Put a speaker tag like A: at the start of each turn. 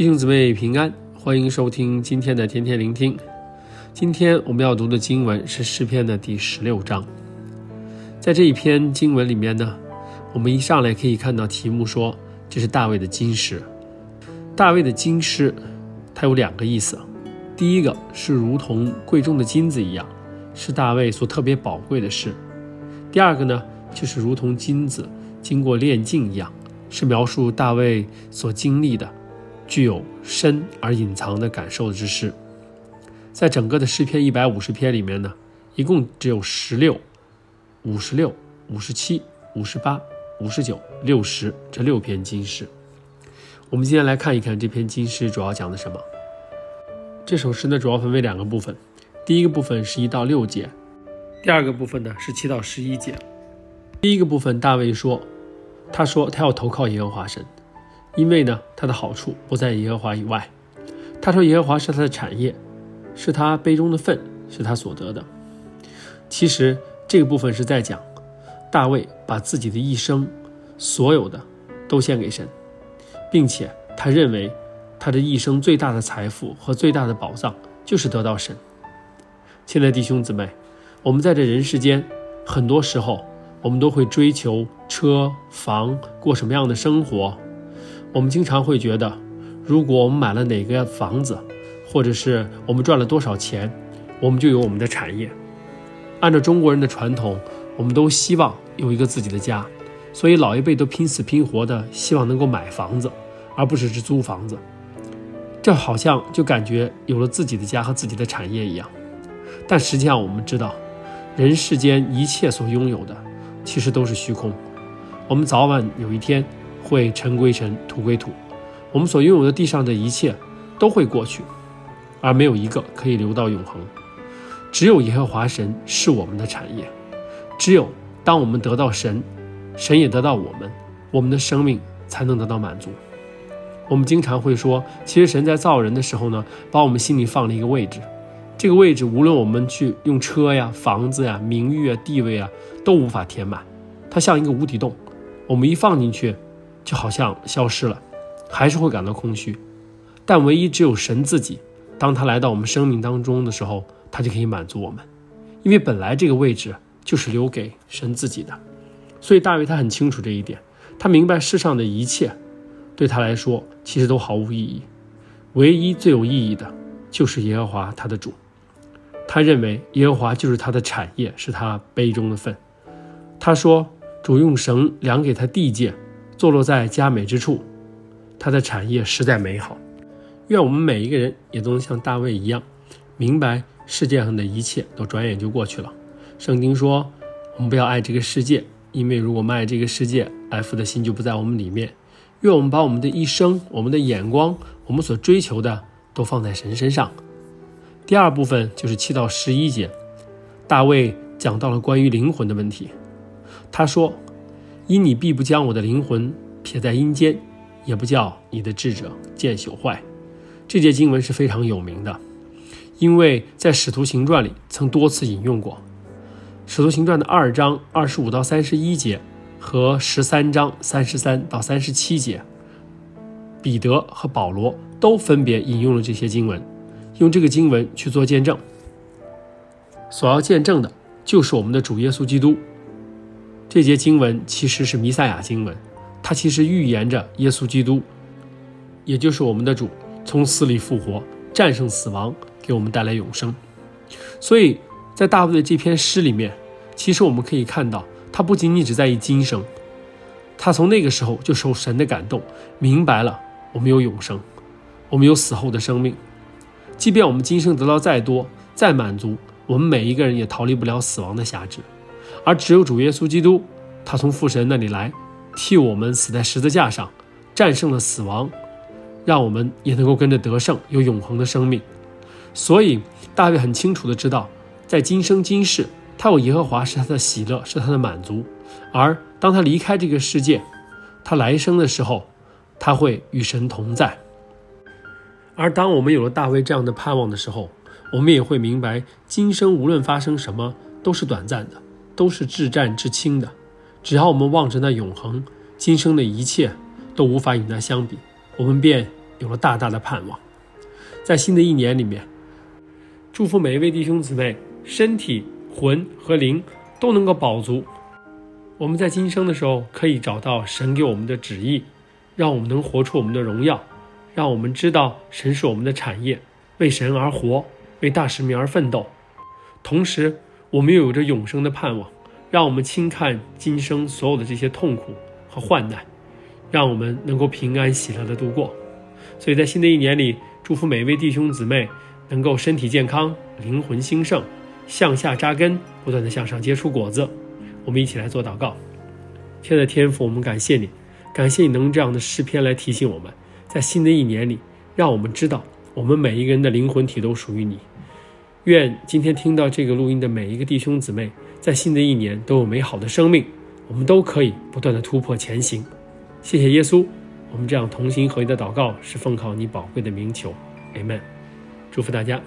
A: 弟兄姊妹平安，欢迎收听今天的天天聆听。今天我们要读的经文是诗篇的第十六章。在这一篇经文里面呢，我们一上来可以看到题目说，这是大卫的金诗。大卫的金诗，它有两个意思。第一个是如同贵重的金子一样，是大卫所特别宝贵的事。第二个呢，就是如同金子经过炼净一样，是描述大卫所经历的。具有深而隐藏的感受之诗，在整个的诗篇一百五十篇里面呢，一共只有十六、五十六、五十七、五十八、五十九、六十这六篇经诗。我们今天来看一看这篇经诗主要讲的什么。这首诗呢，主要分为两个部分，第一个部分是一到六节，第二个部分呢是七到十一节。第一个部分，大卫说，他说他要投靠耶和华神。因为呢，他的好处不在耶和华以外。他说，耶和华是他的产业，是他杯中的分，是他所得的。其实这个部分是在讲，大卫把自己的一生所有的都献给神，并且他认为他的一生最大的财富和最大的宝藏就是得到神。亲爱的弟兄姊妹，我们在这人世间，很多时候我们都会追求车房，过什么样的生活。我们经常会觉得，如果我们买了哪个房子，或者是我们赚了多少钱，我们就有我们的产业。按照中国人的传统，我们都希望有一个自己的家，所以老一辈都拼死拼活的希望能够买房子，而不是只租房子。这好像就感觉有了自己的家和自己的产业一样。但实际上，我们知道，人世间一切所拥有的，其实都是虚空。我们早晚有一天。会尘归尘，土归土，我们所拥有的地上的一切都会过去，而没有一个可以留到永恒。只有耶和华神是我们的产业，只有当我们得到神，神也得到我们，我们的生命才能得到满足。我们经常会说，其实神在造人的时候呢，把我们心里放了一个位置，这个位置无论我们去用车呀、房子呀、名誉啊、地位啊，都无法填满，它像一个无底洞，我们一放进去。就好像消失了，还是会感到空虚。但唯一只有神自己，当他来到我们生命当中的时候，他就可以满足我们，因为本来这个位置就是留给神自己的。所以大卫他很清楚这一点，他明白世上的一切对他来说其实都毫无意义，唯一最有意义的就是耶和华他的主。他认为耶和华就是他的产业，是他杯中的分。他说：“主用绳量给他地界。”坐落在佳美之处，他的产业实在美好。愿我们每一个人也都能像大卫一样，明白世界上的一切都转眼就过去了。圣经说，我们不要爱这个世界，因为如果我们爱这个世界，爱父的心就不在我们里面。愿我们把我们的一生、我们的眼光、我们所追求的都放在神身上。第二部分就是七到十一节，大卫讲到了关于灵魂的问题。他说。因你必不将我的灵魂撇在阴间，也不叫你的智者见朽坏。这节经文是非常有名的，因为在《使徒行传》里曾多次引用过，《使徒行传》的二章二十五到三十一节和十三章三十三到三十七节，彼得和保罗都分别引用了这些经文，用这个经文去做见证。所要见证的就是我们的主耶稣基督。这节经文其实是弥赛亚经文，它其实预言着耶稣基督，也就是我们的主，从死里复活，战胜死亡，给我们带来永生。所以在大卫的这篇诗里面，其实我们可以看到，他不仅仅只在意今生，他从那个时候就受神的感动，明白了我们有永生，我们有死后的生命。即便我们今生得到再多、再满足，我们每一个人也逃离不了死亡的辖制。而只有主耶稣基督，他从父神那里来，替我们死在十字架上，战胜了死亡，让我们也能够跟着得胜，有永恒的生命。所以大卫很清楚的知道，在今生今世，他有耶和华是他的喜乐，是他的满足。而当他离开这个世界，他来生的时候，他会与神同在。而当我们有了大卫这样的盼望的时候，我们也会明白，今生无论发生什么，都是短暂的。都是至暂至轻的，只要我们望着那永恒，今生的一切都无法与那相比，我们便有了大大的盼望。在新的一年里面，祝福每一位弟兄姊妹，身体、魂和灵都能够饱足。我们在今生的时候，可以找到神给我们的旨意，让我们能活出我们的荣耀，让我们知道神是我们的产业，为神而活，为大使命而奋斗。同时，我们又有着永生的盼望，让我们轻看今生所有的这些痛苦和患难，让我们能够平安喜乐的度过。所以在新的一年里，祝福每一位弟兄姊妹能够身体健康，灵魂兴盛，向下扎根，不断地向上结出果子。我们一起来做祷告。亲爱的天父，我们感谢你，感谢你能用这样的诗篇来提醒我们，在新的一年里，让我们知道我们每一个人的灵魂体都属于你。愿今天听到这个录音的每一个弟兄姊妹，在新的一年都有美好的生命，我们都可以不断的突破前行。谢谢耶稣。我们这样同心合一的祷告，是奉靠你宝贵的名求，Amen。祝福大家。